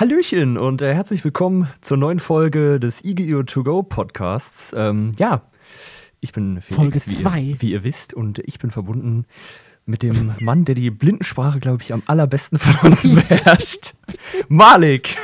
Hallöchen und äh, herzlich willkommen zur neuen Folge des IGIO To Go Podcasts. Ähm, ja, ich bin Felix, Folge wie, zwei. ihr, wie ihr wisst, und ich bin verbunden mit dem Mann, der die Blindensprache, glaube ich, am allerbesten von uns beherrscht. Malik.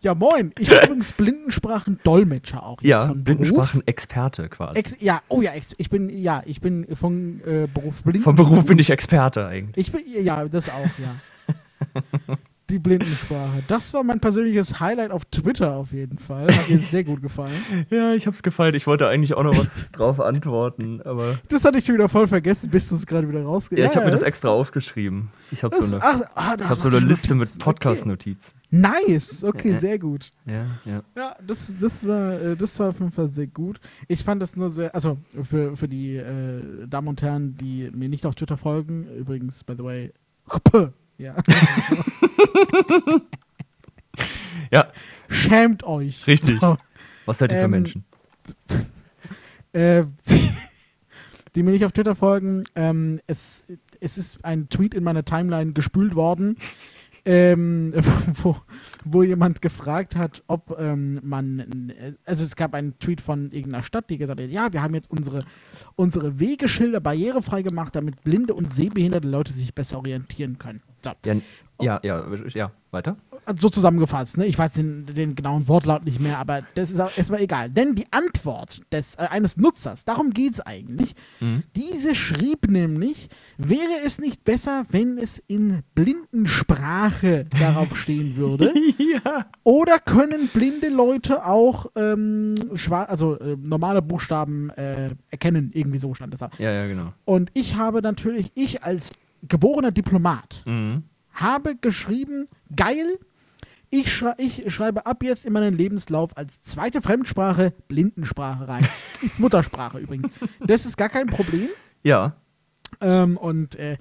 Ja, moin. Ich bin übrigens Blindensprachen-Dolmetscher auch. Jetzt Ja, von. Blindensprachen-Experte quasi. Ex ja, oh ja, ich bin, ja, ich bin von äh, Beruf blind. Vom Beruf bin ich Experte eigentlich. Ich bin, ja, das auch, ja. Die Blindensprache. Das war mein persönliches Highlight auf Twitter auf jeden Fall. Hat mir sehr gut gefallen. Ja, ich hab's gefallen. Ich wollte eigentlich auch noch was drauf antworten, aber. Das hatte ich schon wieder voll vergessen, bis du es gerade wieder Ja, rausgehst. ich habe mir das extra aufgeschrieben. Ich habe so eine, ach, ah, ich hab so eine Liste mit Podcast-Notizen. Okay. Nice, okay, Ja. sehr gut. Ja, ja. Ja, das, das, war, äh, das war auf jeden Fall sehr gut. Ich fand das nur sehr, also für, für die äh, Damen und Herren, die mir nicht auf Twitter folgen, übrigens, by the way, ja, Ja, schämt euch. Richtig. So, was seid ihr für Ähm, Menschen? äh, die, die mir nicht auf Twitter folgen, ähm, es, es ist ein Tweet in meiner Timeline gespült worden, ähm, wo, wo jemand gefragt hat, ob ähm, man, also es gab einen Tweet von irgendeiner Stadt, die gesagt hat, ja, wir haben jetzt unsere, unsere Wegeschilder barrierefrei gemacht, damit blinde und sehbehinderte Leute sich besser orientieren können. So. Ja, ja, ja, ja, weiter? So zusammengefasst, ne? Ich weiß den, den genauen Wortlaut nicht mehr, aber das ist erstmal egal. Denn die Antwort des, äh, eines Nutzers, darum geht es eigentlich, Mhm. diese schrieb nämlich, wäre es nicht besser, wenn es in Blindensprache darauf stehen würde? ja. Oder können blinde Leute auch ähm, also äh, normale Buchstaben äh, erkennen? Irgendwie so stand das da. Ja, ja, genau. Und ich habe natürlich, ich als geborener Diplomat, Mhm. Habe geschrieben, geil, ich, schrei ich schreibe ab jetzt in meinen Lebenslauf als zweite Fremdsprache Blindensprache rein. Ist Muttersprache übrigens. Das ist gar kein Problem. Ja. Ähm, und äh,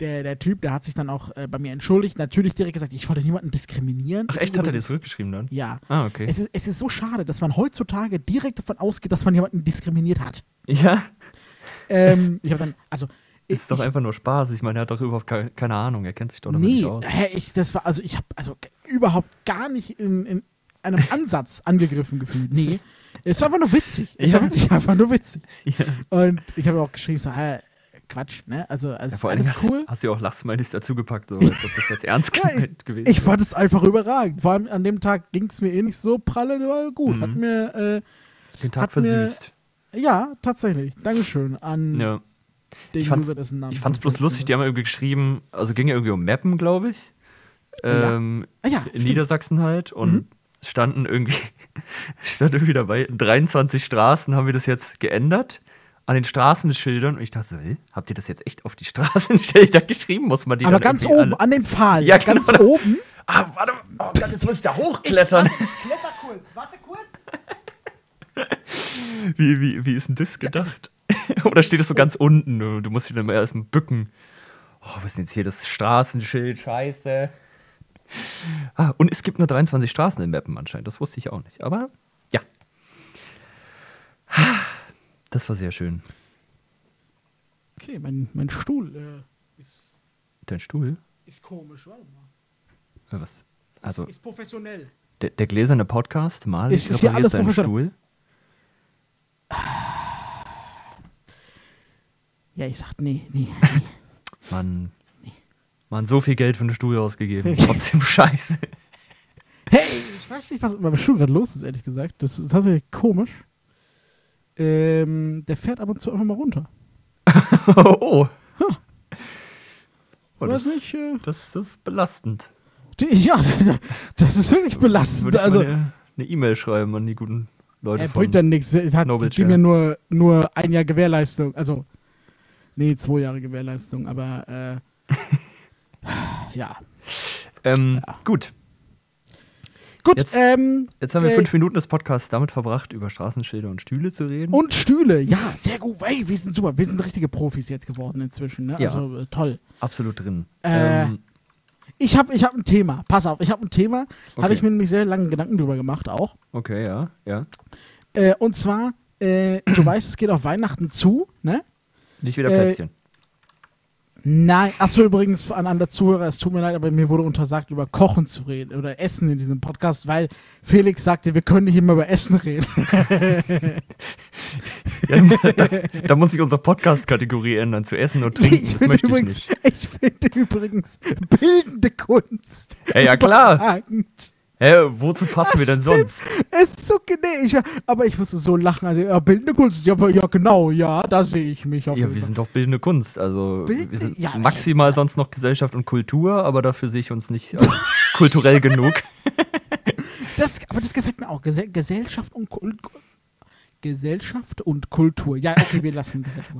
der, der Typ, der hat sich dann auch äh, bei mir entschuldigt. Natürlich direkt gesagt, ich wollte niemanden diskriminieren. Ach, ist echt? Hat er dir zurückgeschrieben dann? Ja. Ah, okay. Es ist, es ist so schade, dass man heutzutage direkt davon ausgeht, dass man jemanden diskriminiert hat. ja. Ähm, ich habe dann, also. Ist doch ich, einfach nur Spaß. Ich meine, er hat doch überhaupt ke- keine Ahnung. Er kennt sich doch damit Nee, nicht aus. hä, ich, das war, also ich habe also überhaupt gar nicht in, in einem Ansatz angegriffen gefühlt. Nee, es war einfach nur witzig. Es Ja. war wirklich einfach nur witzig. Ja. Und ich habe auch geschrieben, so, hä, Quatsch, ne? Also, also Ja, vor allem alles hast, cool. hast du ja auch Lachsmilies dazugepackt, so, als ob das jetzt ernst gemeint gewesen Ich fand es einfach überragend. Vor allem an dem Tag ging es mir eh nicht so pralle, war gut. Mhm. Hat mir, äh, Den Tag hat mir- versüßt. ja, tatsächlich. Dankeschön an Ja. Ich dessen Namen ich fand's bloß lustig, die haben irgendwie geschrieben, also ging ja irgendwie um Mappen, glaube ich. Ja. Ähm, Ah ja, in stimmt. Niedersachsen halt. Und Mhm. es standen irgendwie, stand irgendwie dabei, in 23 Straßen haben wir das jetzt geändert. An den Straßenschildern. Und ich dachte so, hä, habt ihr das jetzt echt auf die Straßenschilder geschrieben? Muss man die Aber ganz oben, an den Pfahl. Ja, genau. ganz oben. Ah, warte, oh Gott, jetzt muss ich da hochklettern. Kletter kurz, warte kurz. Wie, wie, wie ist denn das gedacht? Oder steht es so ganz unten? Du du musst dich dann mal erstmal bücken. Oh, was ist denn jetzt hier das Straßenschild? Scheiße. Ah, und es gibt nur 23 Straßen in Meppen anscheinend. Das wusste ich auch nicht. Aber ja. Das war sehr schön. Okay, mein, mein Stuhl äh, ist, Dein Stuhl? ist komisch, warte mal. Äh, Was? Also, ist, ist professionell. der, der gläserne Podcast, mal Ist- ist hier alles professionell. Stuhl. Ja, ich sag, nee, nee. nee. Mann. Man, so viel Geld für einen Stuhl ausgegeben. Trotzdem scheiße. hey, ich weiß nicht, was mit meinem Stuhl gerade los ist, ehrlich gesagt. Das ist tatsächlich komisch. Ähm, der fährt ab und zu einfach mal runter. oh. oh Ich das, weiß nicht, äh, das, das ist belastend. die, ja, das ist wirklich belastend. Würde ich Also, mal eine eine E-Mail schreiben an die guten Leute er bringt dann nichts. Er hat Chair. mir nur, nur ein Jahr Gewährleistung. Also, nee, zwei Jahre Gewährleistung, aber äh, ja. ähm, Ja. Gut, Gut, Jetzt- ähm, jetzt haben wir Äh, fünf Minuten des Podcasts damit verbracht, über Straßenschilder und Stühle zu reden. Und Stühle, ja, sehr gut. Hey, wir sind super. Wir sind richtige Profis jetzt geworden inzwischen. Ne? Ja. Also äh, toll. Absolut drin. Äh, ähm, Ich habe ich hab ein Thema. Pass auf, ich habe ein Thema. Okay. Habe ich mir nämlich sehr lange Gedanken drüber gemacht auch. okay, ja, ja. Äh, und zwar, äh, du weißt, es geht auf Weihnachten zu, ne? Nicht wieder Äh, Plätzchen. Nein, achso, übrigens an andere Zuhörer, es tut mir leid, aber mir wurde untersagt, über Kochen zu reden oder Essen in diesem Podcast, weil Felix sagte, wir können nicht immer über Essen reden. Ja, da, da muss ich unsere Podcast-Kategorie ändern zu Essen und Trinken. Ich das finde möchte übrigens, ich nicht. ich finde übrigens bildende Kunst. Ja, ja, klar. überragend. Hä, wozu passen wir denn sonst? Es ist so ich, aber ich musste so lachen. Also, ja, bildende Kunst, ja, ja genau, ja, da sehe ich mich Ja, wir Fall. sind doch bildende Kunst. Also Bild- wir sind ja, maximal sonst noch Gesellschaft und Kultur, aber dafür sehe ich uns nicht als kulturell genug. Das, aber das gefällt mir auch. Gesell Gesellschaft und Kult Gesellschaft und Kultur. Ja, okay, wir lassen Gesellschaft.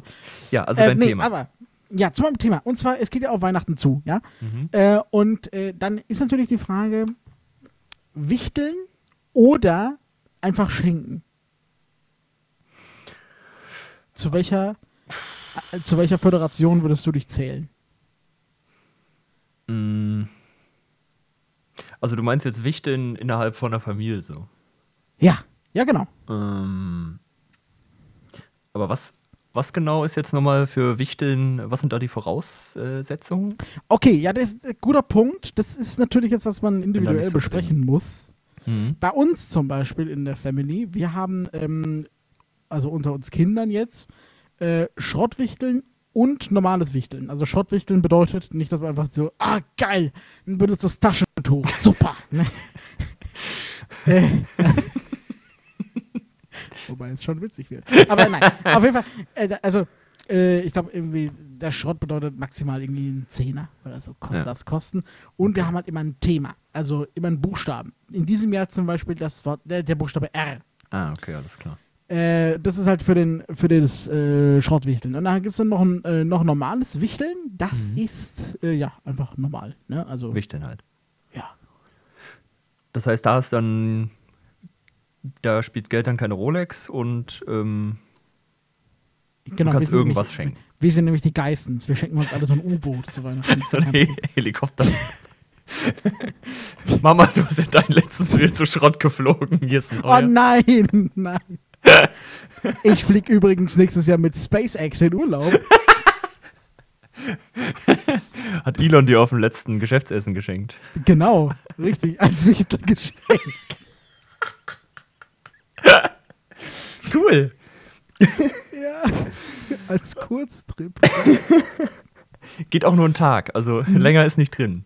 Ja, also äh, dein nee, Thema. aber ja, zu meinem Thema. Und zwar, es geht ja auf Weihnachten zu, ja. Mhm. Äh, und äh, dann ist natürlich die Frage, wichteln oder einfach schenken. Zu welcher, äh, zu welcher Föderation würdest du dich zählen? Mm. Also du meinst jetzt Wichteln innerhalb von der Familie so. Ja, ja, genau. Ähm, aber was, was genau ist jetzt nochmal für Wichteln, was sind da die Voraussetzungen? Okay, ja, das ist ein guter Punkt. Das ist natürlich jetzt, was man individuell so besprechen muss. Mhm. Bei uns zum Beispiel in der Family, wir haben, ähm, also unter uns Kindern jetzt, äh, Schrottwichteln und normales Wichteln. Also Schrottwichteln bedeutet nicht, dass man einfach so, ah, geil, ein benutztes Taschentuch, super. äh, Wobei es schon witzig wird. Aber nein, auf jeden Fall, äh, also äh, ich glaube irgendwie, der Schrott bedeutet maximal irgendwie einen Zehner oder so, kostet Ja. das kosten. Und wir haben halt immer ein Thema, also immer einen Buchstaben. In diesem Jahr zum Beispiel das Wort, der, der Buchstabe R. Ah, okay, alles klar. Äh, das ist halt für, den, für das äh, Schrottwichteln. Und dann gibt es dann noch ein äh, noch normales Wichteln. Das Mhm. ist äh, ja einfach normal. Ne? Also, Wichteln halt. ja. Das heißt, da ist dann, da spielt Geld dann keine Rolex und ähm, Genau, du kannst sind irgendwas nämlich, schenken. Wir sind nämlich die Geistens. Wir schenken uns alle so ein U-Boot zu Weihnachten. Problem. Helikopter. Mama, du hast ja dein letztes Bild zu Schrott geflogen. Hier ist ein Oh nein, nein. Ich fliege übrigens nächstes Jahr mit SpaceX in Urlaub. Hat Elon dir auf dem letzten Geschäftsessen geschenkt. Genau, richtig, als Wichtelgeschenk. Cool. Ja, als Kurztrip. Geht auch nur einen Tag, also Mhm. länger ist nicht drin.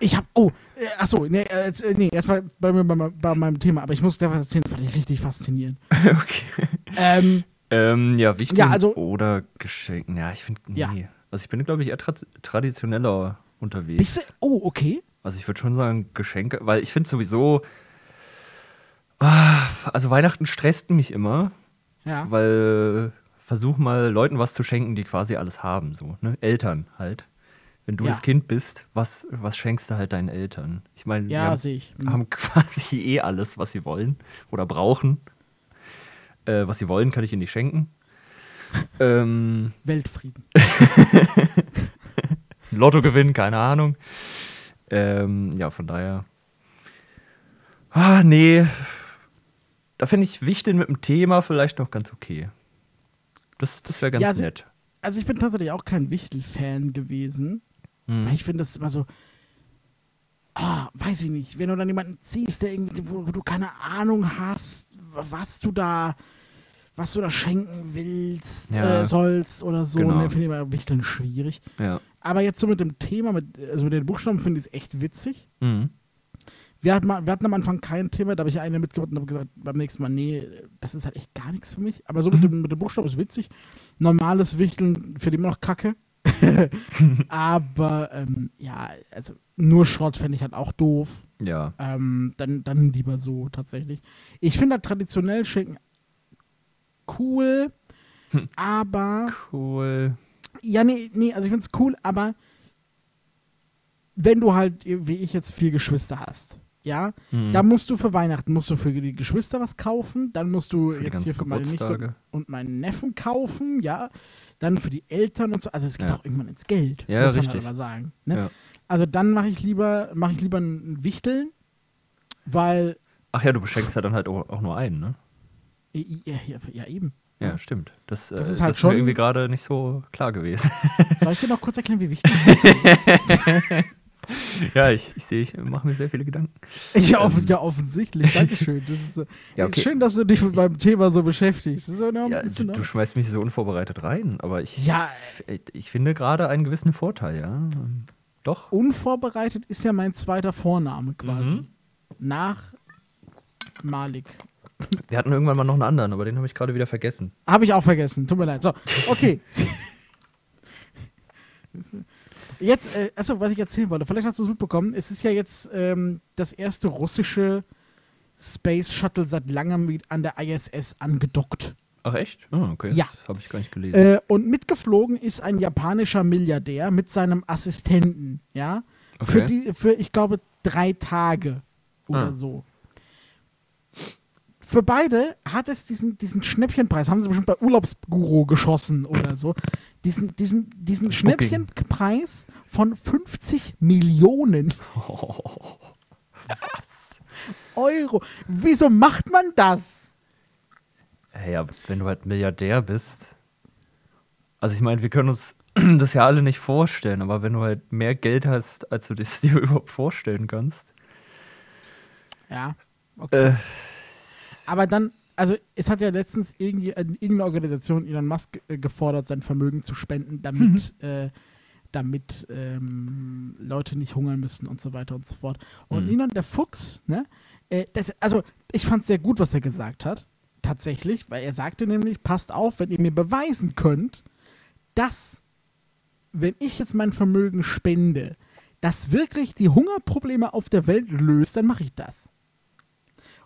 Ich hab, oh, äh, achso, nee, äh, äh, nee erstmal bei, mir- bei, meinem- bei meinem Thema, aber ich muss dir was erzählen, das fand ich richtig faszinierend. okay. Ähm, Ähm, ja, wichtig Ja, also- oder Geschenken. Ja, ich finde, nee. Ja. Also ich bin, glaube ich, eher tra traditioneller unterwegs. bist du, oh, okay. Also ich würde schon sagen Geschenke, weil ich finde sowieso, ah, also Weihnachten stresst mich immer, Ja, weil versuch mal Leuten was zu schenken, die quasi alles haben, so, ne? Eltern halt. Wenn du Ja. das Kind bist, was, was schenkst du halt deinen Eltern? Ich meine, die ja, haben, sehe ich. Hm. haben quasi eh alles, was sie wollen oder brauchen. Äh, was sie wollen, kann ich ihnen nicht schenken. ähm, Weltfrieden. Lotto gewinnen, keine Ahnung. Ähm, ja, von daher. Ah, nee. Da finde ich Wichteln mit dem Thema vielleicht noch ganz okay. Das, das wäre ganz Ja, also- nett. Also ich bin tatsächlich auch kein Wichtel-Fan gewesen, Hm. weil ich finde das immer so, ah, weiß ich nicht, wenn du dann jemanden ziehst, der irgendwie, wo, wo du keine Ahnung hast, was du da, was du da schenken willst, Ja. äh, sollst oder so, Genau. ne, finde ich immer Wichteln schwierig. Ja. Aber jetzt so mit dem Thema, mit, also mit den Buchstaben finde ich es echt witzig. Mhm. Wir hatten, wir hatten am Anfang kein Thema, da habe ich eine mitgebracht und habe gesagt, beim nächsten Mal, nee, das ist halt echt gar nichts für mich. Aber so mit, dem, mit dem Buchstaben ist witzig. Normales Wichteln für immer noch Kacke. Aber ähm, ja, also nur Schrott fände ich halt auch doof. Ja. Ähm, dann, dann lieber so tatsächlich. Ich finde halt traditionell Schenken cool, Hm. aber Cool. ja, nee, nee, also ich finde es cool, aber wenn du halt, wie ich jetzt, vier Geschwister hast, ja, Mhm. da musst du für Weihnachten, musst du für die Geschwister was kaufen, dann musst du Für jetzt hier für meine Nichte und meinen Neffen kaufen, ja, dann für die Eltern und so, also es geht Ja. auch irgendwann ins Geld, Ja, muss man richtig. halt aber sagen. Ne? Ja. Also dann mache ich lieber, mache ich lieber ein Wichteln, weil, Ach ja, du beschenkst ja dann halt auch, nur einen, ne? ja, ja, eben, Ja, stimmt. Das, Das äh, ist halt das schon- mir irgendwie gerade nicht so klar gewesen. Soll ich dir noch kurz erklären, wie wichtig das ist? ja, ich, ich sehe, ich mache mir sehr viele Gedanken. Ja, off ja offensichtlich. Dankeschön. Das ist, äh, Ja, okay. Schön, dass du dich mit meinem Thema so beschäftigst. Enorm, Ja, du, du schmeißt mich so unvorbereitet rein, aber ich, Ja, ich, ich finde gerade einen gewissen Vorteil, ja. Ähm, Doch. unvorbereitet ist ja mein zweiter Vorname quasi. Mhm. Nach Malik. Wir hatten irgendwann mal noch einen anderen, aber den habe ich gerade wieder vergessen. Habe ich auch vergessen. Tut mir leid. So, okay. Jetzt, äh, achso, was ich erzählen wollte, vielleicht hast du es mitbekommen, es ist ja jetzt ähm, das erste russische Space Shuttle seit langem an der ISS angedockt. Ach echt? Ah, okay. Ja. Habe ich gar nicht gelesen. Äh, und mitgeflogen ist ein japanischer Milliardär mit seinem Assistenten, ja. Für, Okay. die, für ich glaube, drei Tage oder Ah. so. Für beide hat es diesen, diesen Schnäppchenpreis, haben sie bestimmt bei Urlaubsguru geschossen oder so, diesen, diesen, diesen. Schnäppchenpreis von 50 Millionen Was? Euro. Wieso macht man das? Hey, aber wenn du halt Milliardär bist. Also ich meine, wir können uns das ja alle nicht vorstellen, aber wenn du halt mehr Geld hast, als du das dir überhaupt vorstellen kannst. Ja, okay. Äh, Aber dann, also es hat ja letztens irgendwie, irgendeine Organisation Elon Musk äh, gefordert, sein Vermögen zu spenden, damit, äh, damit ähm, Leute nicht hungern müssen und so weiter und so fort. Und Mhm. Elon, der Fuchs, ne, äh, das, also ich fand es sehr gut, was er gesagt hat, tatsächlich, weil er sagte nämlich, passt auf, wenn ihr mir beweisen könnt, dass, wenn ich jetzt mein Vermögen spende, das wirklich die Hungerprobleme auf der Welt löst, dann mache ich das.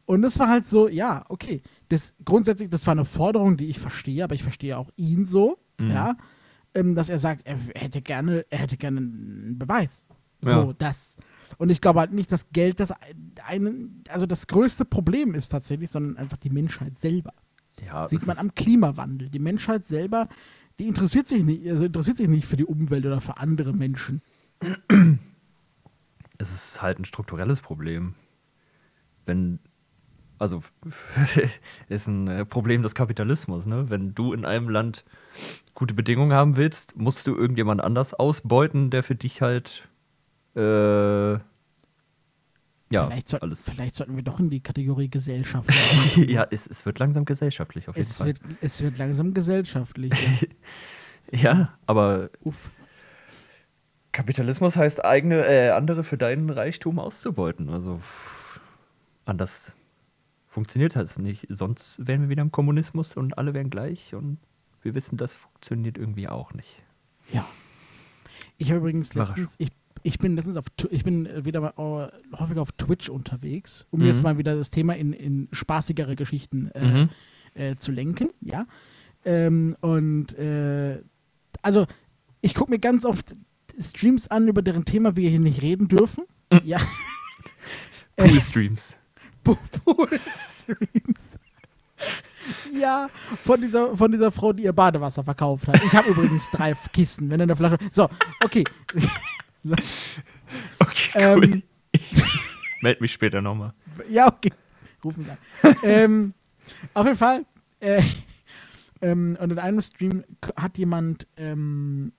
Und das war halt so, ja, okay. Das, grundsätzlich, das war eine Forderung, die ich verstehe, aber ich verstehe auch ihn so, Mhm. ja, ähm, dass er sagt, er hätte gerne, er hätte gerne einen Beweis. So, Ja. das. Und ich glaube halt nicht, dass Geld das einen, also das größte Problem ist tatsächlich, sondern einfach die Menschheit selber. ja, Sieht man am Klimawandel. Die Menschheit selber, die interessiert sich nicht, also interessiert sich nicht für die Umwelt oder für andere Menschen. es ist halt ein strukturelles Problem. Wenn, also, ist ein äh, Problem des Kapitalismus, ne? Wenn du in einem Land gute Bedingungen haben willst, musst du irgendjemand anders ausbeuten, der für dich halt, äh, ja, vielleicht, soll, alles. vielleicht sollten wir doch in die Kategorie Gesellschaft. ja, es, es wird langsam gesellschaftlich, auf jeden es, Fall. wird, es wird langsam gesellschaftlich. Ja. ja, aber Uff. Kapitalismus heißt eigene, äh, andere für deinen Reichtum auszubeuten. Also pff, anders funktioniert das nicht. Sonst wären wir wieder im Kommunismus und alle wären gleich und wir wissen, das funktioniert irgendwie auch nicht. Ja. Ich habe übrigens letztens, ich, ich bin letztens auf, ich bin äh, wieder mal äh, häufig auf Twitch unterwegs, um Mhm. jetzt mal wieder das Thema in, in spaßigere Geschichten äh, Mhm. äh, zu lenken, ja. Ähm, und äh, also ich gucke mir ganz oft Streams an, über deren Thema wir hier nicht reden dürfen. Mhm. Ja. Pool-Streams. Pool-Streams. Ja, von dieser, von dieser Frau, die ihr Badewasser verkauft hat. Ich habe übrigens drei Kisten, wenn eine Flasche. So, okay. Okay, Ähm, cool. Ich melde mich später nochmal. Ja, okay. Ruf mich an. ähm, auf jeden Fall. Äh, ähm, und in einem Stream hat jemand ähm,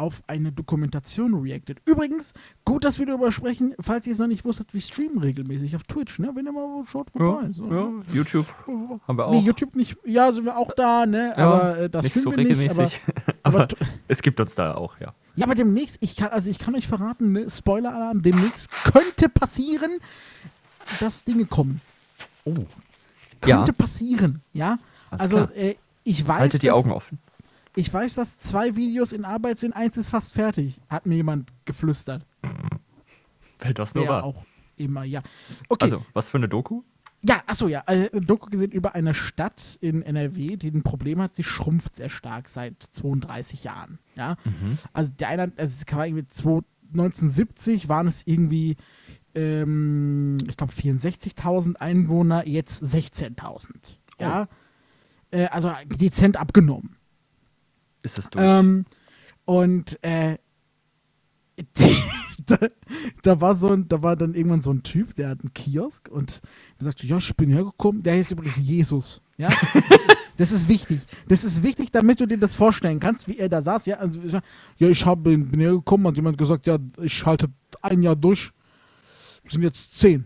auf eine Dokumentation reacted. Übrigens, gut, dass wir darüber sprechen, falls ihr es noch nicht wusstet, wir streamen regelmäßig auf Twitch, ne? Wenn ihr mal schaut, vorbei. Ja, so. ja, YouTube haben wir auch. Nee, YouTube nicht. Ja, sind wir auch da, ne? Ja, aber äh, das nicht so wir nicht. Aber, regelmäßig. aber, aber es gibt uns da auch, ja. ja, aber demnächst, ich kann, also ich kann euch verraten, ne? Spoiler-Alarm, demnächst könnte passieren, dass Dinge kommen. Oh. könnte Ja. passieren, ja. Alles also äh, ich weiß, Haltet die Augen offen. Ich weiß, dass zwei Videos in Arbeit sind, eins ist fast fertig, hat mir jemand geflüstert. Fällt das nur wahr. auch immer, ja. Okay, Also, was für eine Doku? ja, achso, ja. Äh, ein Doku gesehen über eine Stadt in NRW, die ein Problem hat, sie schrumpft sehr stark seit 32 Jahren, ja. Mhm. Also der eine, also es war irgendwie 2 1970 waren es irgendwie, ähm, ich glaube 64.000 Einwohner, jetzt 16.000, ja. Äh, also dezent abgenommen. Ist es durch? Ähm, und äh, da, da war so ein, da war dann irgendwann so ein Typ, der hat einen Kiosk und der sagte, ja, ich bin hergekommen, der heißt übrigens Jesus, ja. Das ist wichtig. Das ist wichtig, damit du dir das vorstellen kannst, wie er da saß. Ja, also, ja ich hab, bin, bin hergekommen, hat jemand gesagt, ja, ich halte ein Jahr durch. Sind jetzt zehn.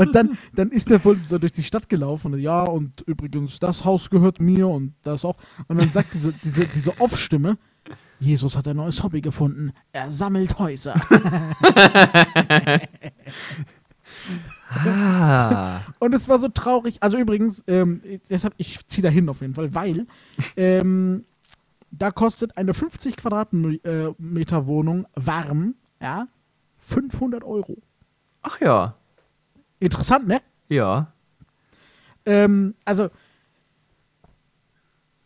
Und dann, dann ist er wohl so durch die Stadt gelaufen. Und, ja, und übrigens, das Haus gehört mir und das auch. Und dann sagt diese, diese, diese Off-Stimme, Jesus hat ein neues Hobby gefunden. Er sammelt Häuser. Ah. Und es war so traurig. Also übrigens, ähm, deshalb, ich ziehe da hin auf jeden Fall, weil ähm, da kostet eine 50 Quadratmeter Wohnung warm, ja, 500 Euro. Ach ja. Interessant, ne? Ja. Ähm, also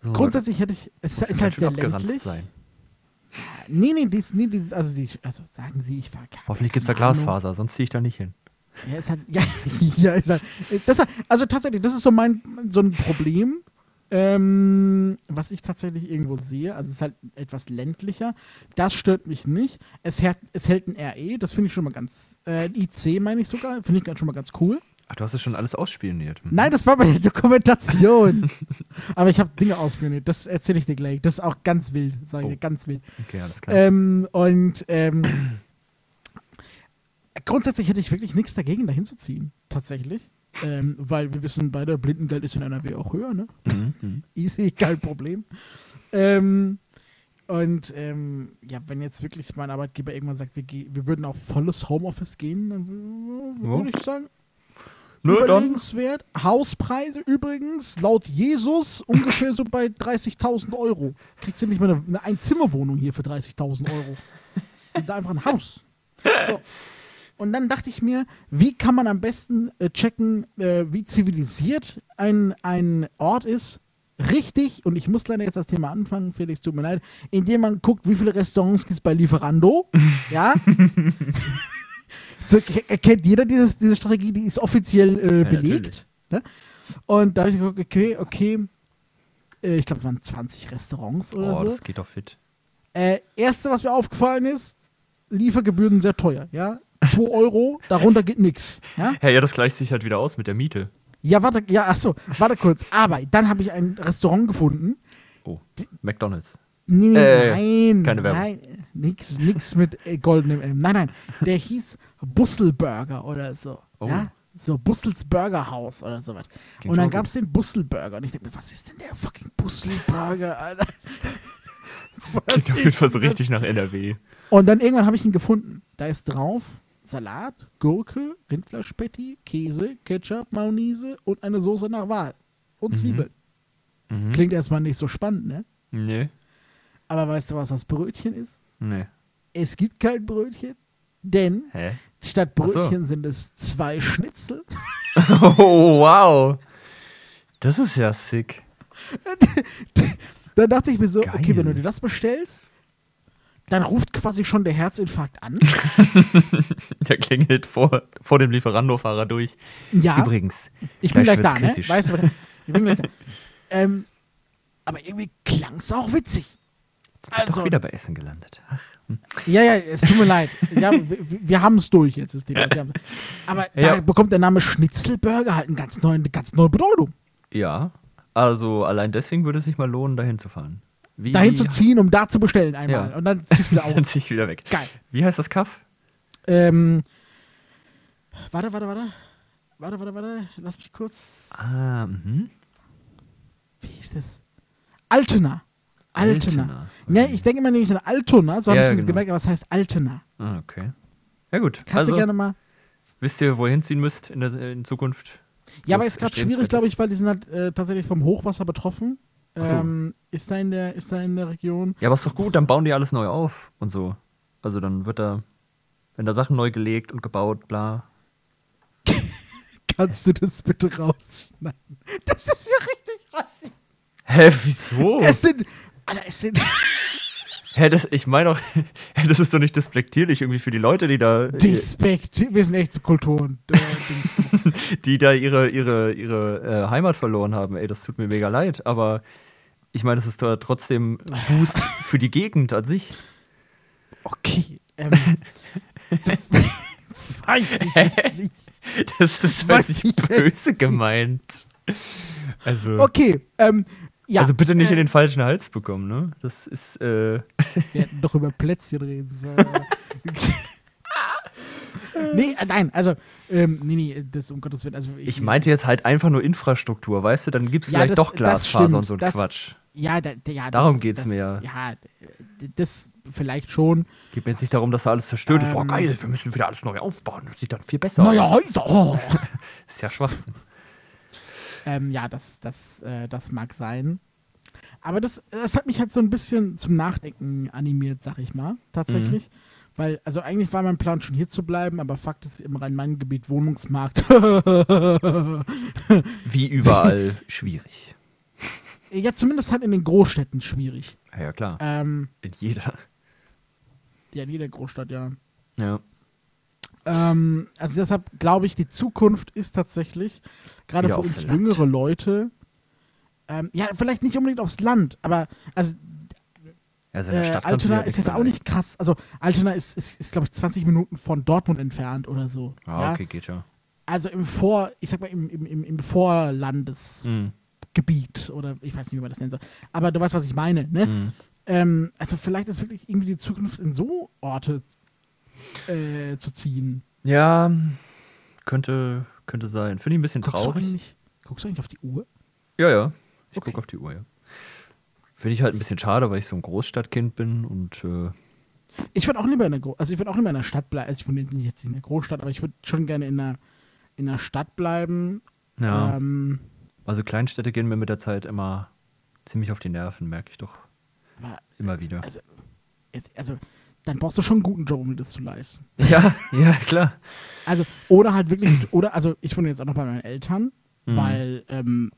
So, grundsätzlich hätte ich, es ist halt sehr ländlich. Sein. Nee, nee, dies, nee, dieses, also, die, also sagen Sie, ich war Hoffentlich gibt es da Ahnung. Glasfaser, sonst ziehe ich da nicht hin. Ja, ist halt, ja, ja, ist halt, das, also tatsächlich, das ist so mein, so ein Problem, ähm, was ich tatsächlich irgendwo sehe. Also es ist halt etwas ländlicher. Das stört mich nicht. Es, hält, es hält ein RE, das finde ich schon mal ganz, äh, ein IC meine ich sogar, finde ich schon mal ganz cool. Ach, du hast es schon alles ausspioniert. Hm. Nein, das war bei der Dokumentation. Aber ich habe Dinge ausprobiert, das erzähle ich dir gleich. Das ist auch ganz wild, sage ich dir, Oh. ganz wild. Okay, alles klar. Ähm, und ähm, grundsätzlich hätte ich wirklich nichts dagegen, dahin zu ziehen. Tatsächlich. Ähm, weil wir wissen beide, Blindengeld ist in NRW auch höher, ne? Mhm. Easy, kein Problem. Ähm, und ähm, ja, wenn jetzt wirklich mein Arbeitgeber irgendwann sagt, wir, wir würden auf volles Homeoffice gehen, dann würde ich sagen, Nö, dann. überlegenswert. Hauspreise übrigens, laut Jesus, ungefähr so bei 30.000 Euro. Kriegst du nicht mal eine, eine Einzimmerwohnung hier für 30.000 Euro. Und da einfach ein Haus. So. Und dann dachte ich mir, wie kann man am besten äh, checken, äh, wie zivilisiert ein, ein Ort ist? Richtig, und ich muss leider jetzt das Thema anfangen, Felix, tut mir leid, indem man guckt, wie viele Restaurants gibt es bei Lieferando. ja. so, ke- erkennt jeder dieses, diese Strategie, die ist offiziell äh, Ja, belegt. Ne? Und da habe ich geguckt, okay, okay, äh, ich glaube, es waren 20 Restaurants oder Oh, so. das geht doch fit. Äh, erste, was mir aufgefallen ist, Liefergebühren sehr teuer, ja. 2 Euro, darunter geht nichts. Ja? Ja, ja, das gleicht sich halt wieder aus mit der Miete. ja, warte, ja, achso, warte kurz. Aber dann habe ich ein Restaurant gefunden. Oh, McDonalds. Nee, nee, Äh, nein, keine Werbung. nein, nix, nix mit äh, goldenem M. Nein, nein, der hieß Busselburger oder so. Oh. Ja? So Bussels Burgerhaus oder sowas. Klingt Und dann gab es den Busselburger. Und ich denke mir, was ist denn der fucking Busselburger, Alter? Klingt auf jeden Fall so richtig nach NRW. Und dann irgendwann habe ich ihn gefunden. Da ist drauf Salat, Gurke, Rindfleischpatty, Käse, Ketchup, Mayonnaise und eine Soße nach Wahl. Und Mhm. Zwiebeln. Mhm. Klingt erstmal nicht so spannend, ne? Nee, Aber weißt du, was das Brötchen ist? nee. Es gibt kein Brötchen, denn Hä? statt Ach so. Brötchen sind es zwei Schnitzel. Oh, wow. Das ist ja sick. Dann dachte ich mir so, okay, Geil. wenn du dir das bestellst, dann ruft quasi schon der Herzinfarkt an. Der klingelt vor, vor dem Lieferando-Fahrer durch. Ja, Übrigens, ich bin gleich da, ne? Weißt du, ich bin gleich da. Ähm, aber irgendwie klang es auch witzig. Jetzt bin Also- doch wieder bei Essen gelandet. Ach, Ja, ja, es tut mir leid. Ja, wir wir haben es durch jetzt. Das Thema. Aber Ja. da bekommt der Name Schnitzelburger halt eine ganz neue, eine ganz neue Bedeutung. ja, also allein deswegen würde es sich mal lohnen, dahin zu fahren. Wie, Dahin zu ziehen, um da zu bestellen einmal. Ja. Und dann ziehst du wieder Dann aus. zieh ich wieder weg. Geil. Wie heißt das Kaff? Ähm, warte, warte, warte. Warte, warte, warte. Lass mich kurz. Ah, mhm. Wie hieß das? Altena. Altena. Altena. Ja, ich denke immer nämlich an Altona, so habe Ja, ich mir genau. gemerkt, aber es heißt Altena. Ah, okay. Ja gut. Kannst also, du gerne mal. wisst ihr, wohin ziehen müsst in, der, in Zukunft? Ja, aber was ist gerade schwierig, glaube ich, weil die sind halt äh, tatsächlich vom Hochwasser betroffen. So. Ähm, ist, da in der, ist da in der Region. Ja, aber ist doch gut, dann bauen die alles neu auf und so. Also dann wird da, wenn da Sachen neu gelegt und gebaut, bla. Kannst du das bitte rausschneiden? Das ist ja richtig rassistisch. Hä, wieso? Es sind. Alter, es sind. Hä, das, ich meine doch, das ist doch nicht despektierlich irgendwie für die Leute, die da, Despekt. Wir sind echt Kulturen. Die da ihre, ihre, ihre äh, Heimat verloren haben. Ey, das tut mir mega leid, aber ich meine, das ist doch trotzdem ein Boost für die Gegend an sich. Okay. Ähm, weiß ich jetzt nicht. Das ist Weiß ich ich böse gemeint. Also, Okay, ähm, ja. also bitte nicht äh, in den falschen Hals bekommen, ne? Das ist, äh, Wir hätten doch über Plätzchen reden sollen. nee, äh, nein, also, ähm, nee, nee, das um Gottes Willen. Also ich meinte jetzt halt einfach nur Infrastruktur, weißt du? Dann gibt es Ja, vielleicht das- doch Glasfaser und so ein Quatsch. Ja, da, ja Darum geht's das, mir ja. Das vielleicht schon. Geht mir jetzt nicht darum, dass da alles zerstört ist. Boah, Ähm, geil, wir müssen wieder alles neu aufbauen. Das sieht dann viel besser Neue aus. Häuser! Oh. Ist ja Schwachsinn. ähm, ja, das, das, äh, das mag sein. Aber das, das hat mich halt so ein bisschen zum Nachdenken animiert, sag ich mal, tatsächlich. Mhm. Weil, also eigentlich war mein Plan schon hier zu bleiben, aber Fakt ist, im Rhein-Main-Gebiet Wohnungsmarkt. Wie überall schwierig. Ja, zumindest halt in den Großstädten schwierig. Ja, ja, klar. Ähm, In jeder. ja, in jeder Großstadt, ja. Ja. Ähm, also deshalb glaube ich, die Zukunft ist tatsächlich, gerade für uns Land. jüngere Leute, ähm, ja, vielleicht nicht unbedingt aufs Land, aber also Also in der äh, Stadt du Altona ist jetzt auch nicht krass. Also Altona ist, ist, ist glaube ich, 20 Minuten von Dortmund entfernt oder so. Ah, ja? okay, geht ja. Also im Vor, ich sag mal, im, im, im, im Vorlandesgebiet Mhm. oder ich weiß nicht, wie man das nennen soll. Aber du weißt, was ich meine, ne? Mhm. Ähm, also vielleicht ist wirklich irgendwie die Zukunft in so Orte äh, zu ziehen. Ja, könnte, könnte sein. Finde ich ein bisschen Guckst du, traurig. eigentlich, guckst du eigentlich auf die Uhr? Ja, ja. Ich Okay. gucke auf die Uhr, ja. Finde ich halt ein bisschen schade, weil ich so ein Großstadtkind bin und äh, Ich würde auch lieber in der Gro also ich würde auch lieber in der Stadt bleiben. Also ich wohne jetzt nicht jetzt in der Großstadt, aber ich würde schon gerne in der, in der Stadt bleiben. ja. Ähm, Also Kleinstädte gehen mir mit der Zeit immer ziemlich auf die Nerven, merke ich doch aber, immer wieder. also, also, dann brauchst du schon einen guten Job, um das zu leisten. Ja, ja, klar. Also, oder halt wirklich, oder, also ich wohne jetzt auch noch bei meinen Eltern, Mhm. weil ähm,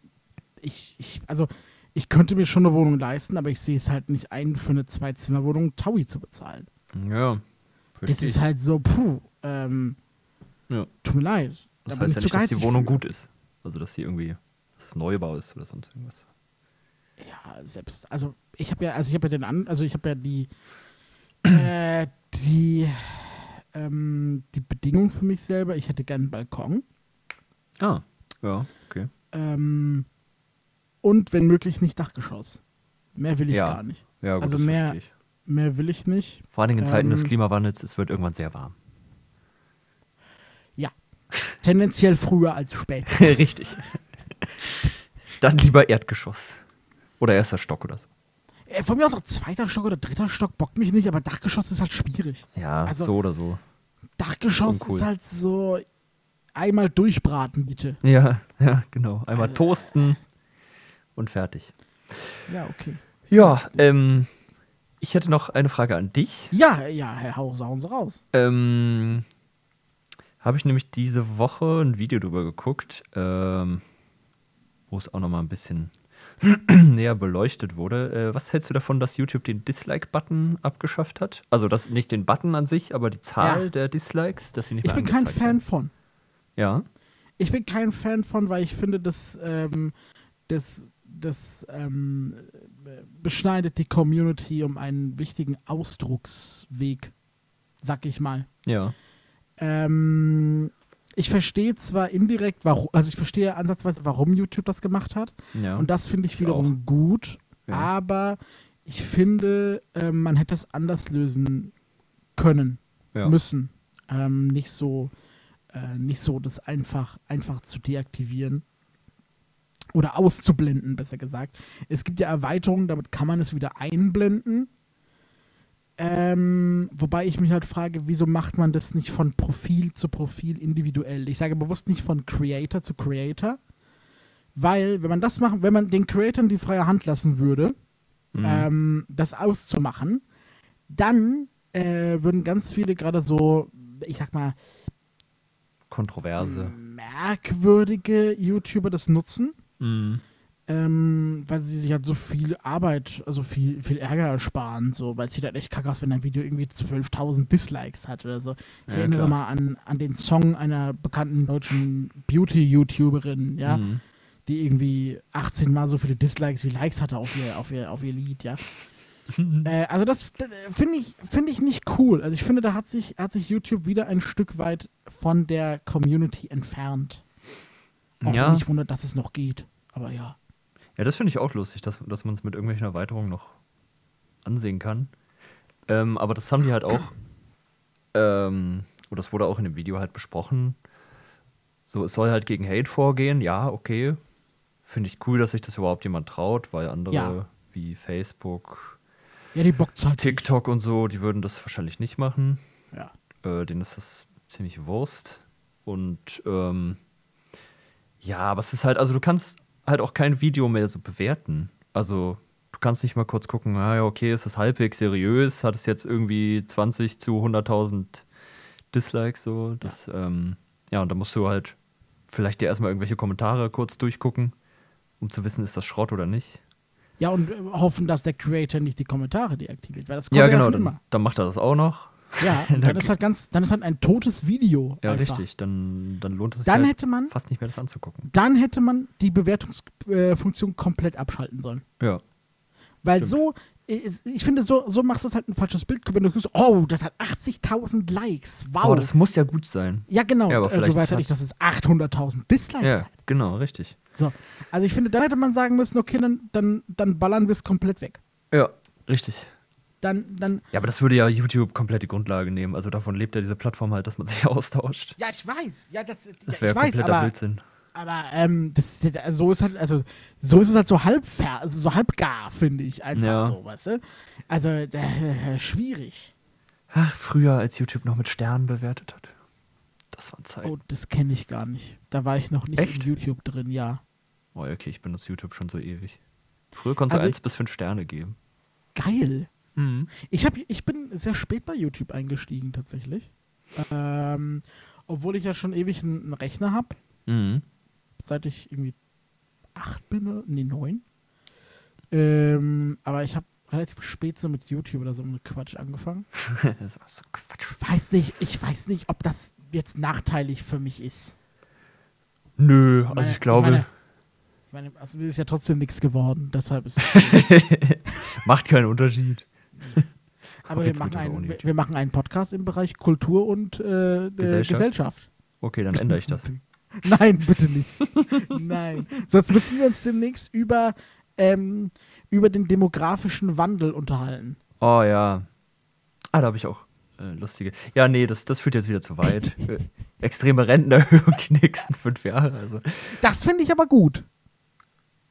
ich, ich, also ich könnte mir schon eine Wohnung leisten, aber ich sehe es halt nicht ein, für eine Zwei-Zimmer-Wohnung Taui zu bezahlen. Ja. Das verstehe ist halt so, puh, ähm, Ja. tut mir leid. Das heißt ja nicht, dass die Wohnung für. gut ist. Also, dass sie irgendwie, Neubau ist oder sonst irgendwas. Ja, selbst, also ich habe ja, also ich habe ja den an, also ich habe ja die, äh, die, ähm, die Bedingung für mich selber, ich hätte gern einen Balkon. Ah, ja, okay. Ähm, und wenn möglich nicht Dachgeschoss. Mehr will ich Ja. gar nicht. Ja, gut, Also mehr-. Mehr will ich nicht. Vor allen Dingen in Zeiten des ähm, Klimawandels, es wird irgendwann sehr warm. Ja. Tendenziell früher als später. Richtig. Dann lieber Erdgeschoss. Oder erster Stock oder so. Äh, von mir aus auch zweiter Stock oder dritter Stock bockt mich nicht, aber Dachgeschoss ist halt schwierig. Ja, Also- so oder so. Dachgeschoss Uncool. ist halt so einmal durchbraten, bitte. Ja, ja, genau. Einmal Also- toasten und fertig. Ja, okay. Ja, ähm, ich hätte noch eine Frage an dich. Ja, ja, Herr Haus, hauen Sie raus. Ähm, habe ich nämlich diese Woche ein Video drüber geguckt, ähm, wo es auch noch mal ein bisschen näher beleuchtet wurde. Äh, was hältst du davon, dass YouTube den Dislike-Button abgeschafft hat? Also das nicht den Button an sich, aber die Zahl Ja. der Dislikes, dass sie nicht Ich mehr bin kein Fan werden. von. Ja. Ich bin kein Fan von, weil ich finde, das, ähm, das, das ähm, äh, beschneidet die Community um einen wichtigen Ausdrucksweg, sag ich mal. Ja. Ähm, ich verstehe zwar indirekt, warum, also ich verstehe ansatzweise, warum YouTube das gemacht hat. Ja. Und das finde ich Ich wiederum gut. Ja. Aber ich finde, ähm, man hätte es anders lösen können, ja. müssen. Ähm, nicht so, äh, nicht so, das einfach, einfach zu deaktivieren. Oder auszublenden, besser gesagt. Es gibt ja Erweiterungen, damit kann man es wieder einblenden. Ähm, wobei ich mich halt frage, wieso macht man das nicht von Profil zu Profil individuell? Ich sage bewusst nicht von Creator zu Creator, weil wenn man das machen, wenn man den Creatoren die freie Hand lassen würde, Mhm. ähm, das auszumachen, dann äh, würden ganz viele gerade so, ich sag mal, Kontroverse. merkwürdige YouTuber das nutzen, Mhm. Ähm, weil sie sich halt so viel Arbeit, also viel, viel Ärger ersparen, so, weil es sieht halt echt kacke aus, wenn ein Video irgendwie 12.000 Dislikes hat oder so. Ich Ja, erinnere klar. mal an, an den Song einer bekannten deutschen Beauty-YouTuberin, ja, Mhm. die irgendwie 18 Mal so viele Dislikes wie Likes hatte auf ihr, auf ihr, auf ihr Lied, ja. Äh, also das äh, finde ich, finde ich nicht cool. Also ich finde, da hat sich, hat sich YouTube wieder ein Stück weit von der Community entfernt. Auch Ja. wenn mich wundert, dass es noch geht. Aber ja. Ja, das finde ich auch lustig, dass, dass man es mit irgendwelchen Erweiterungen noch ansehen kann. Ähm, aber das haben die halt auch, ähm, oder das wurde auch in dem Video halt besprochen. So, es soll halt gegen Hate vorgehen, ja, okay. Finde ich cool, dass sich das überhaupt jemand traut, weil andere Ja. wie Facebook, Ja, die halt. TikTok und so, die würden das wahrscheinlich nicht machen. Ja. Äh, denen ist das ziemlich Wurst. Und ähm, ja, aber es ist halt, also du kannst halt auch kein Video mehr so bewerten. Also du kannst nicht mal kurz gucken, ah, ja, okay, ist das halbwegs seriös? Hat es jetzt irgendwie 20 zu 100.000 Dislikes so? Das, ja. Ähm, ja, und da musst du halt vielleicht dir erstmal irgendwelche Kommentare kurz durchgucken, um zu wissen, ist das Schrott oder nicht. Ja, und äh, hoffen, dass der Creator nicht die Kommentare deaktiviert. Weil das kommt Ja, ja, genau, schon dann, immer. dann macht er das auch noch. Ja, dann ist halt ganz, dann ist halt ein totes Video. Ja, einfach. richtig. Dann, dann lohnt es sich Dann halt hätte man, fast nicht mehr das anzugucken. dann hätte man die Bewertungsfunktion komplett abschalten sollen. Ja. Weil Stimmt. so, ich ich finde, so, so macht das halt ein falsches Bild. Wenn du guckst, oh, das hat 80.000 Likes. Wow. Oh, das muss ja gut sein. ja, genau. Ja, aber Äh, vielleicht du weißt ja nicht, dass es 800.000 Dislikes Ja, hat. genau, richtig. So. Also ich finde, dann hätte man sagen müssen, okay, dann, dann, dann ballern wir es komplett weg. Ja, richtig. Dann, dann, Ja, aber das würde ja YouTube komplett die Grundlage nehmen. Also davon lebt ja diese Plattform halt, dass man sich austauscht. ja, ich weiß. Ja, das, ja, Das wäre weiß, kompletter aber, Blödsinn. aber ähm, das, das, so ist halt, also so ist es halt so halb also so halb gar, finde ich einfach Ja. so, weißt du? Also äh, schwierig. Ach, früher, als YouTube noch mit Sternen bewertet hat. Das waren Zeiten. Oh, das kenne ich gar nicht. Da war ich noch nicht Echt? in YouTube drin, ja. Oh, okay, ich benutze YouTube schon so ewig. Früher konntest Also du 1 bis 5 Sterne geben. Geil. Mhm. Ich, hab, ich bin sehr spät bei YouTube eingestiegen, tatsächlich. Ähm, obwohl ich ja schon ewig einen, einen Rechner habe, Mhm. seit ich irgendwie acht bin, nee, neun. Ähm, aber ich habe relativ spät so mit YouTube oder so mit Quatsch angefangen. das war so Quatsch. Weiß nicht, ich weiß nicht, ob das jetzt nachteilig für mich ist. Nö, also meine- ich glaube, meine- Ich meine, also mir ist ja trotzdem nichts geworden, deshalb ist. macht keinen Unterschied. Aber wir machen, einen, wir, machen einen Podcast im Bereich Kultur und äh, Gesellschaft. Gesellschaft? Gesellschaft. Okay, dann ändere ich das. Nein, bitte nicht. Nein. Sonst müssen wir uns demnächst über, ähm, über den demografischen Wandel unterhalten. Oh ja. Ah, da habe ich auch äh, lustige. Ja, nee, das, das führt jetzt wieder zu weit. Äh, Extreme Rentenerhöhung die nächsten fünf Jahre. Also. Das finde ich aber gut.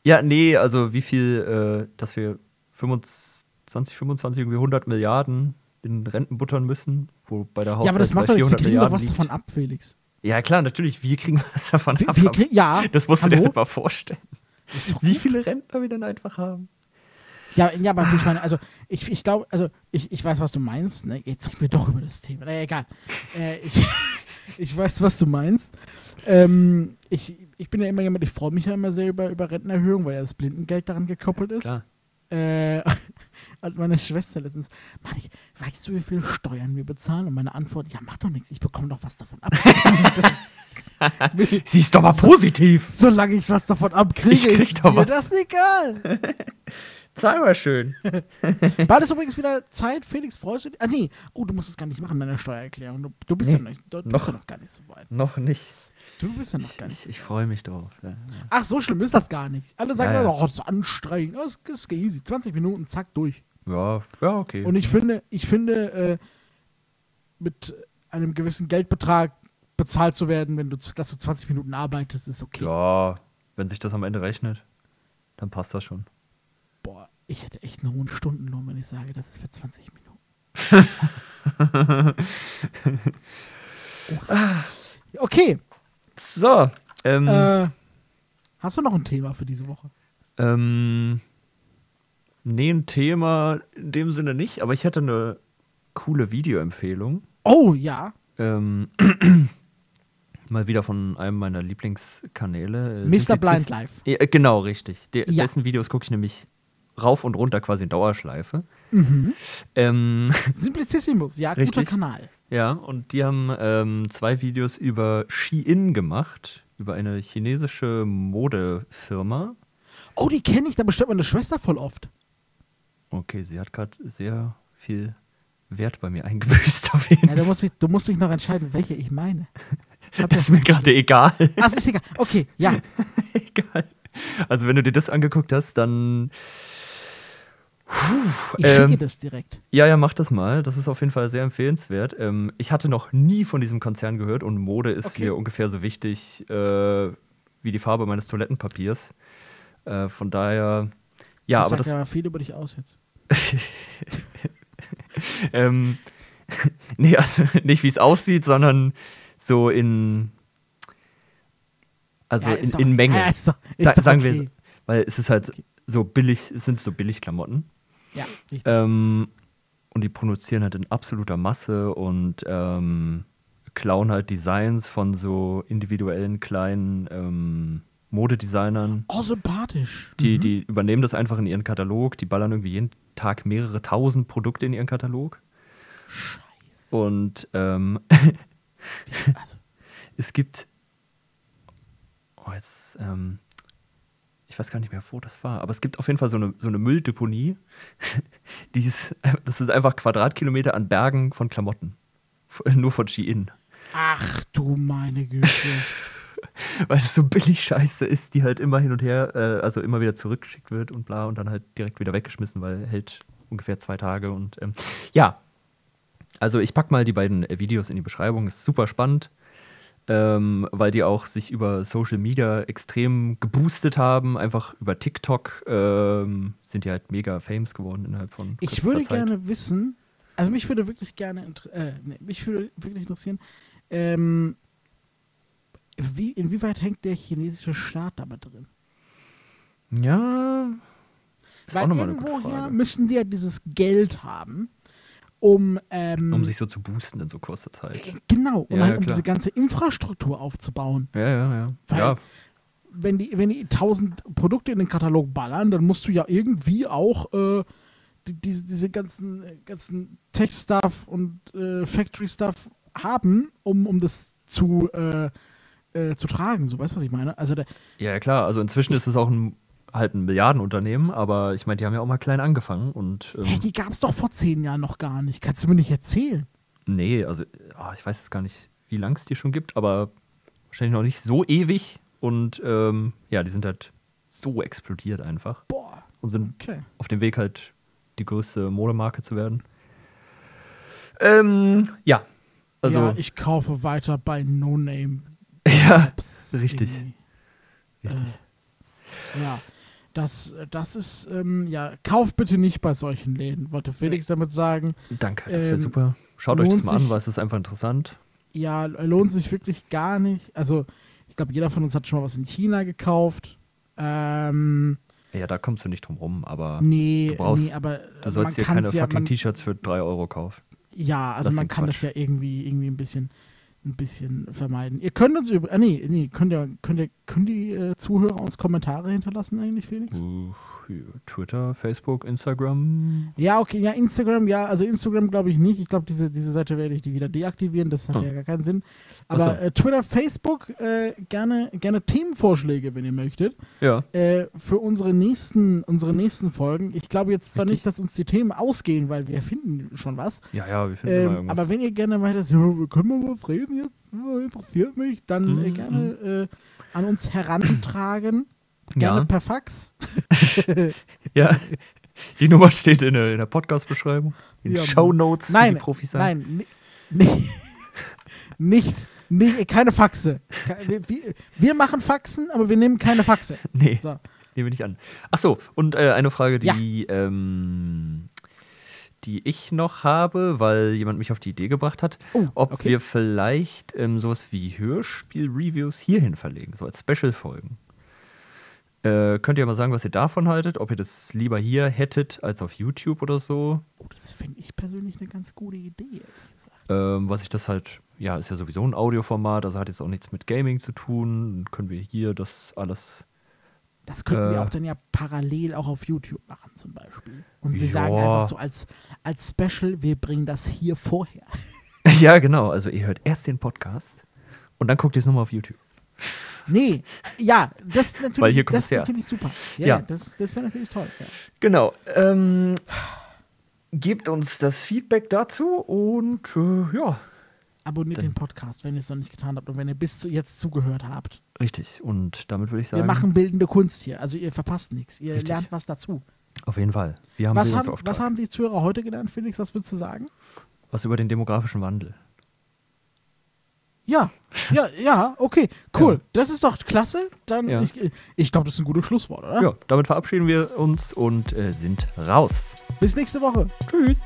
Ja, nee, also wie viel, äh, dass wir 25, 25, irgendwie 100 Milliarden in Renten buttern müssen, wo bei der Haushalt ja, aber das macht doch nichts. Wir 400 kriegen doch was liegt. davon ab, Felix. Ja, klar, natürlich. Wir kriegen was davon Wir, ab. wir kriegen, ja. das musst du dir hallo? halt mal vorstellen. Wie viele Rentner wir dann einfach haben. Ja, ja, aber ich meine, also ich, ich glaube, also ich, ich weiß, was du meinst. Ne? Jetzt reden wir doch über das Thema. Naja, egal. Äh, ich, ich weiß, was du meinst. Ähm, ich, ich bin ja immer jemand, ich freue mich ja immer sehr über, über Rentenerhöhung, weil ja das Blindengeld daran gekoppelt ist. Klar. Äh, hat meine Schwester letztens, Mann, ich, weißt du, wie viel Steuern wir bezahlen? Und meine Antwort, ja, mach doch nichts, ich bekomme doch was davon ab. Siehst doch mal So- positiv. Solange ich was davon abkriege, Ich krieg ist doch was. das egal. Zahl mal schön. War das übrigens wieder Zeit, Felix, freust du dich? Ah, nee, oh, du musst es gar nicht machen, deine Steuererklärung. Du, du bist Nee, ja noch, du, du noch. bist ja noch gar nicht so weit. Noch nicht. Du bist ja noch gar nicht Ich, ich freue mich drauf. Ja, ja. Ach, so schlimm ist das gar nicht. Alle sagen, Ja, ja. oh, das ist anstrengend, das ist easy. 20 Minuten, zack, durch. Ja, ja, okay. Und ich finde, ich finde, äh, mit einem gewissen Geldbetrag bezahlt zu werden, wenn du, dass du 20 Minuten arbeitest, ist okay. ja, wenn sich das am Ende rechnet, dann passt das schon. Boah, ich hätte echt einen hohen Stundenlohn, wenn ich sage, das ist für 20 Minuten. oh. Okay, So, ähm, äh, hast du noch ein Thema für diese Woche? ähm, nee, ein Thema in dem Sinne nicht, aber ich hätte eine coole Videoempfehlung. Oh, ja. Ähm, mal wieder von einem meiner Lieblingskanäle. äh, Mr. Blind Life. Ja, äh, genau, richtig. De Ja. Dessen Videos gucke ich nämlich rauf und runter quasi in Dauerschleife. Mhm. Ähm, Simplicissimus, ja, guter Richtig. Kanal. ja, und die haben ähm, zwei Videos über Shein gemacht, über eine chinesische Modefirma. Oh, die kenne ich, da bestellt meine Schwester voll oft. Okay, sie hat gerade sehr viel Wert bei mir eingebüßt auf jeden Ja, Fall. du musst dich, du musst dich noch entscheiden, welche ich meine. Ich Das ist mir gerade egal. Ach, ist egal. Okay, ja. egal. Also, wenn du dir das angeguckt hast, dann. Ich Ähm, schicke das direkt. Ja, ja, mach das mal. Das ist auf jeden Fall sehr empfehlenswert. Ähm, ich hatte noch nie von diesem Konzern gehört und Mode ist Okay. mir ungefähr so wichtig äh, wie die Farbe meines Toilettenpapiers. Äh, von daher, ja, das aber sagt das. ja viel über dich aus jetzt. Ähm, nee, also nicht wie es aussieht, sondern so in. Also Ja, in, in Menge. Ja, ist doch, ist Sa sagen okay. wir, weil es ist halt so billig, es sind so billig Klamotten. Ja. Ähm, und die produzieren halt in absoluter Masse und ähm, klauen halt Designs von so individuellen kleinen ähm, Modedesignern. Oh, sympathisch. Die, Mhm. die übernehmen das einfach in ihren Katalog, die ballern irgendwie jeden Tag mehrere tausend Produkte in ihren Katalog. Scheiße. Und ähm, Also, es gibt. Oh, jetzt. Ähm, ich weiß gar nicht mehr, wo das war, aber es gibt auf jeden Fall so eine, so eine Mülldeponie. Die ist, das ist einfach Quadratkilometer an Bergen von Klamotten. Nur von Shein. ach du meine Güte. Weil es so billig Scheiße ist, die halt immer hin und her, äh, also immer wieder zurückgeschickt wird und bla und dann halt direkt wieder weggeschmissen, weil hält ungefähr zwei Tage und ähm, ja. Also ich pack mal die beiden Videos in die Beschreibung, ist super spannend, ähm, weil die auch sich über Social Media extrem geboostet haben, einfach über TikTok ähm, sind die halt mega famous geworden innerhalb von Ich würde Zeit. gerne wissen, also mich würde wirklich gerne, äh, nee, mich würde wirklich interessieren, ähm, wie, inwieweit hängt der chinesische Staat damit drin? Ja, Weil irgendwoher müssen die ja dieses Geld haben, um, ähm, Um sich so zu boosten in so kurzer Zeit. äh, genau, um, Ja, halt, um diese ganze Infrastruktur aufzubauen. Ja, ja, ja. Weil- ja, Wenn die, wenn die tausend Produkte in den Katalog ballern, dann musst du ja irgendwie auch äh, die, diese, diese ganzen, ganzen Tech-Stuff und äh, Factory-Stuff haben, um, um das zu, äh, äh, zu tragen. So, weißt du, was ich meine? Also, der, Ja, ja, klar. Also inzwischen ist es auch ein, halt ein Milliardenunternehmen, aber ich meine, die haben ja auch mal klein angefangen und ähm, hey, die gab es doch vor zehn Jahren noch gar nicht. Kannst du mir nicht erzählen? nee, also ah, ich weiß jetzt gar nicht, wie lang es die schon gibt, aber wahrscheinlich noch nicht so ewig und ähm, ja, die sind halt so explodiert einfach Boah, und sind okay. auf dem Weg halt die größte Modemarke zu werden. Ähm, ja, also ja, ich kaufe weiter bei No Name. ja, richtig. irgendwie. richtig. Ja, das, das ist, ähm, ja, kauft bitte nicht bei solchen Läden, wollte Felix damit sagen. Danke, das wäre ähm, super. Schaut euch das mal an, sich- weil es ist einfach interessant. Ja, lohnt sich wirklich gar nicht. Also, ich glaube, jeder von uns hat schon mal was in China gekauft. Ähm, Ja, da kommst du nicht drum rum, aber nee, du brauchst- nee, aber du sollst dir keine ja, fucking T-Shirts für 3 Euro kaufen. Ja, also Das man kann Quatsch. das ja irgendwie, irgendwie ein bisschen, ein bisschen vermeiden. Ihr könnt uns über, ah, nee, nee, könnt ihr, könnt ihr, können die äh, Zuhörer uns Kommentare hinterlassen eigentlich, Felix? Uh, Twitter, Facebook, Instagram. Ja, okay, ja, Instagram, ja, also Instagram glaube ich nicht. Ich glaube, diese, diese Seite werde ich die wieder deaktivieren, das hat Hm. ja gar keinen Sinn. Aber so. äh, Twitter, Facebook, äh, gerne, gerne Themenvorschläge, wenn ihr möchtet, Ja. äh, für unsere nächsten, unsere nächsten Folgen. Ich glaube jetzt zwar Richtig. nicht, dass uns die Themen ausgehen, weil wir finden schon was. Ja, ja, wir finden Ähm, irgendwas. aber wenn ihr gerne meint, ja, wir können mal was reden jetzt, interessiert mich, dann äh, Mhm, gerne äh, an uns herantragen. Gerne Ja. per Fax. ja. Die Nummer steht in der, der Podcast-Beschreibung. In den Ja, Show Notes, Nein, die Profis sagen. Nein, ni- ni- nicht, nicht, keine Faxe. Wir, wir- wir machen Faxen, aber wir nehmen keine Faxe. Nee, So. nehme ich an. Ach so, und äh, eine Frage, die, ähm, die ich noch habe, weil jemand mich auf die Idee gebracht hat, Oh, ob okay. wir vielleicht ähm, sowas wie Hörspiel-Reviews hierhin verlegen, so als Special-Folgen. Äh, könnt ihr mal sagen, was ihr davon haltet? Ob ihr das lieber hier hättet als auf YouTube oder so? Oh, das finde ich persönlich eine ganz gute Idee, ehrlich gesagt. Ähm, was ich das halt, ja, ist ja sowieso ein Audioformat, also hat jetzt auch nichts mit Gaming zu tun. Können wir hier das alles. Das könnten wir Äh. auch dann ja parallel auch auf YouTube machen, zum Beispiel. Und wir sagen Ja. einfach so als, als Special, wir bringen das hier vorher. ja, genau. Also ihr hört erst den Podcast und dann guckt ihr es nochmal auf YouTube. Nee, ja, das ist natürlich, Weil hier das ist natürlich super. Ja, Ja. das, das wäre natürlich toll. Ja. Genau. Ähm, gebt uns das Feedback dazu und äh, ja, abonniert Dann- den Podcast, wenn ihr es noch nicht getan habt und wenn ihr bis zu jetzt zugehört habt. Richtig. Und damit würde ich sagen, Wir machen bildende Kunst hier, also ihr verpasst nichts. Ihr Richtig. lernt was dazu. auf jeden Fall. Wir haben Was haben, was haben die Zuhörer heute gelernt, Felix? Was würdest du sagen? was über den demografischen Wandel. Ja, ja, ja, okay, cool. Ja. Das ist doch klasse. Dann, Ja. ich, ich glaube, das ist ein gutes Schlusswort, oder? Ja, damit verabschieden wir uns und äh, sind raus. Bis nächste Woche. Tschüss.